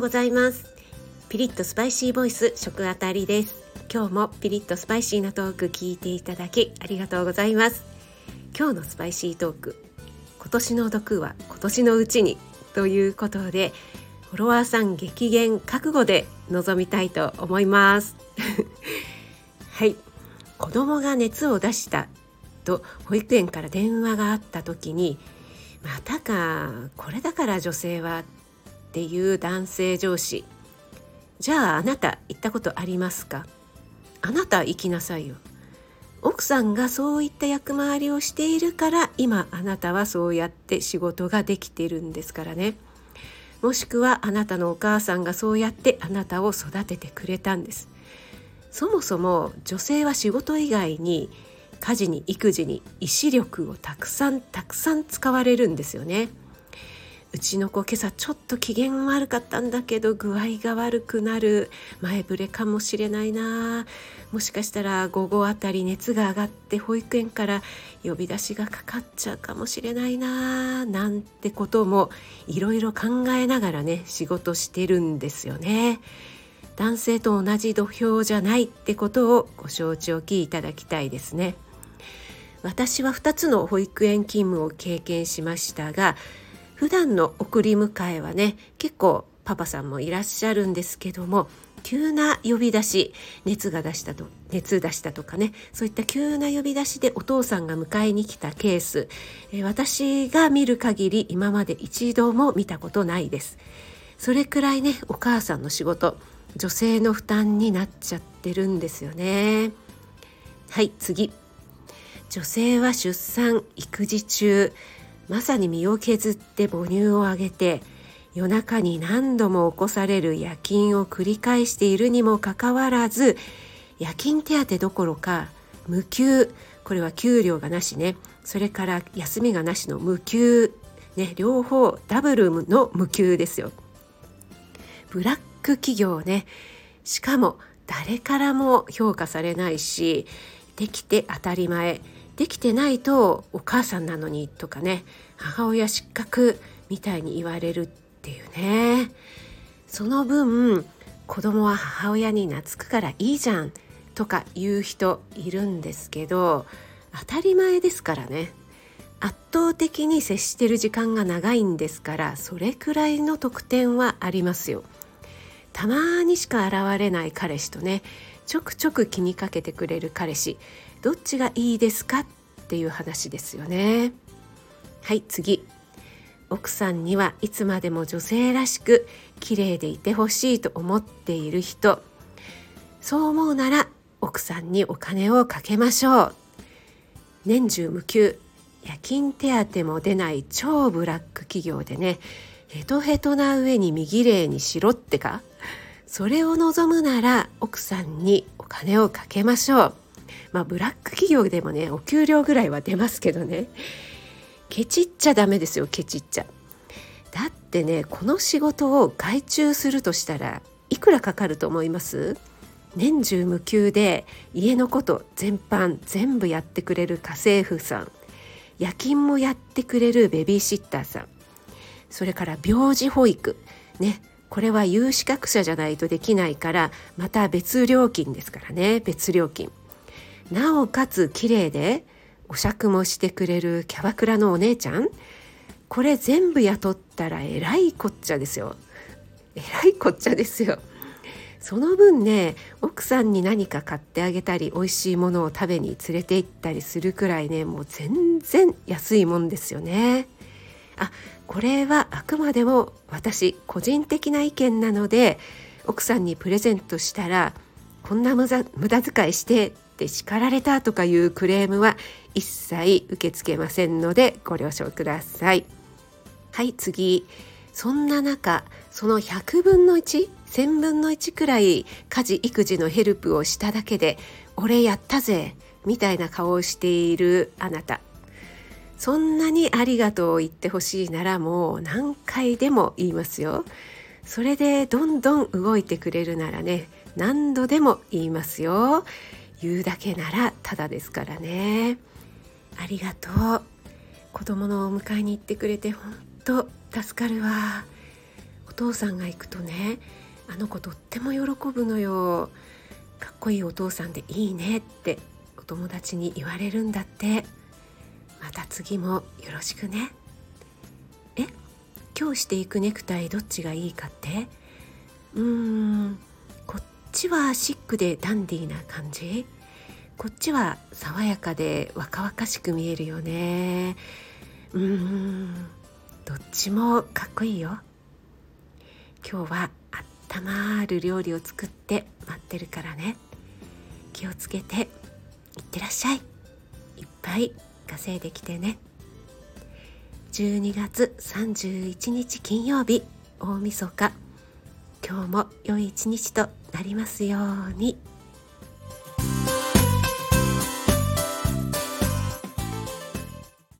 うございます。ピリッとスパイシーボイス食あたりです。今日もピリッとスパイシーなトーク聞いていただきありがとうございます。今日のスパイシートーク今年の毒は今年のうちにということでフォロワーさん激減覚悟で臨みたいと思います。はい。子供が熱を出したと保育園から電話があった時にまたかこれだから女性はっていう男性上司。じゃああなた行ったことありますか？あなた行きなさいよ。奥さんがそういった役回りをしているから今あなたはそうやって仕事ができてるんですからね。もしくはあなたのお母さんがそうやってあなたを育ててくれたんです。そもそも女性は仕事以外に家事に育児に意志力をたくさんたくさん使われるんですよね。うちの子今朝ちょっと機嫌悪かったんだけど具合が悪くなる前触れかもしれないなもしかしたら午後あたり熱が上がって保育園から呼び出しがかかっちゃうかもしれないななんてこともいろいろ考えながらね仕事してるんですよね。男性と同じ土俵じゃないってことをご承知おきいただきたいですね。私は2つの保育園勤務を経験しましたが普段の送り迎えはね結構パパさんもいらっしゃるんですけども急な呼び出し熱が出したと熱出したとかねそういった急な呼び出しでお父さんが迎えに来たケース、え私が見る限り今まで一度も見たことないです。それくらいねお母さんの仕事女性の負担になっちゃってるんですよね。はい次。女性は出産育児中。まさに身を削って母乳をあげて夜中に何度も起こされる夜勤を繰り返しているにもかかわらず夜勤手当どころか無給これは給料がなしね。それから休みがなしの無給ね。両方ダブルの無給ですよ。ブラック企業ね。しかも誰からも評価されないしできて当たり前。できてないとお母さんなのにとかね母親失格みたいに言われるっていうねその分子供は母親に懐くからいいじゃんとか言う人いるんですけど当たり前ですからね圧倒的に接してる時間が長いんですからそれくらいの得点はありますよ。たまにしか現れない彼氏とねちょくちょく気にかけてくれる彼氏どっちがいいですかっていう話ですよね。はい次。奥さんにはいつまでも女性らしく綺麗でいてほしいと思っている人。そう思うなら奥さんにお金をかけましょう。年中無休夜勤手当も出ない超ブラック企業でねヘトヘトな上に身れいにしろってか。それを望むなら奥さんにお金をかけましょう。まあブラック企業でもねお給料ぐらいは出ますけどね。ケチっちゃダメですよケチっちゃ。だってねこの仕事を外注するとしたらいくらかかると思います？年中無休で家のこと全般全部やってくれる家政婦さん。夜勤もやってくれるベビーシッターさん。それから病児保育。ねこれは有資格者じゃないとできないからまた別料金ですからね。別料金。なおかつ綺麗でお酌もしてくれるキャバクラのお姉ちゃん。これ全部雇ったらえらいこっちゃですよ。えらいこっちゃですよ。その分ね奥さんに何か買ってあげたり美味しいものを食べに連れて行ったりするくらいねもう全然安いもんですよね。あこれはあくまでも私個人的な意見なので奥さんにプレゼントしたらこんな無駄遣いしてって叱られたとかいうクレームは一切受け付けませんのでご了承ください。はい次そんな中その100分の1,1000分の1くらい家事育児のヘルプをしただけで「俺やったぜ!」みたいな顔をしているあなたそんなにありがとうを言ってほしいならもう何回でも言いますよ。それでどんどん動いてくれるならね何度でも言いますよ。言うだけならただですからね。ありがとう。子供のお迎えに行ってくれて本当助かるわ。お父さんが行くとねあの子とっても喜ぶのよ。かっこいいお父さんでいいねってお友達に言われるんだって。また次もよろしくね。え？今日していくネクタイどっちがいいかって？うーんこっちはシックでダンディーな感じ？こっちは爽やかで若々しく見えるよね。うーんどっちもかっこいいよ。今日はあったまる料理を作って待ってるからね。気をつけていってらっしゃい。いっぱい稼いできてね12月31日金曜日大晦日今日も良い一日となりますように。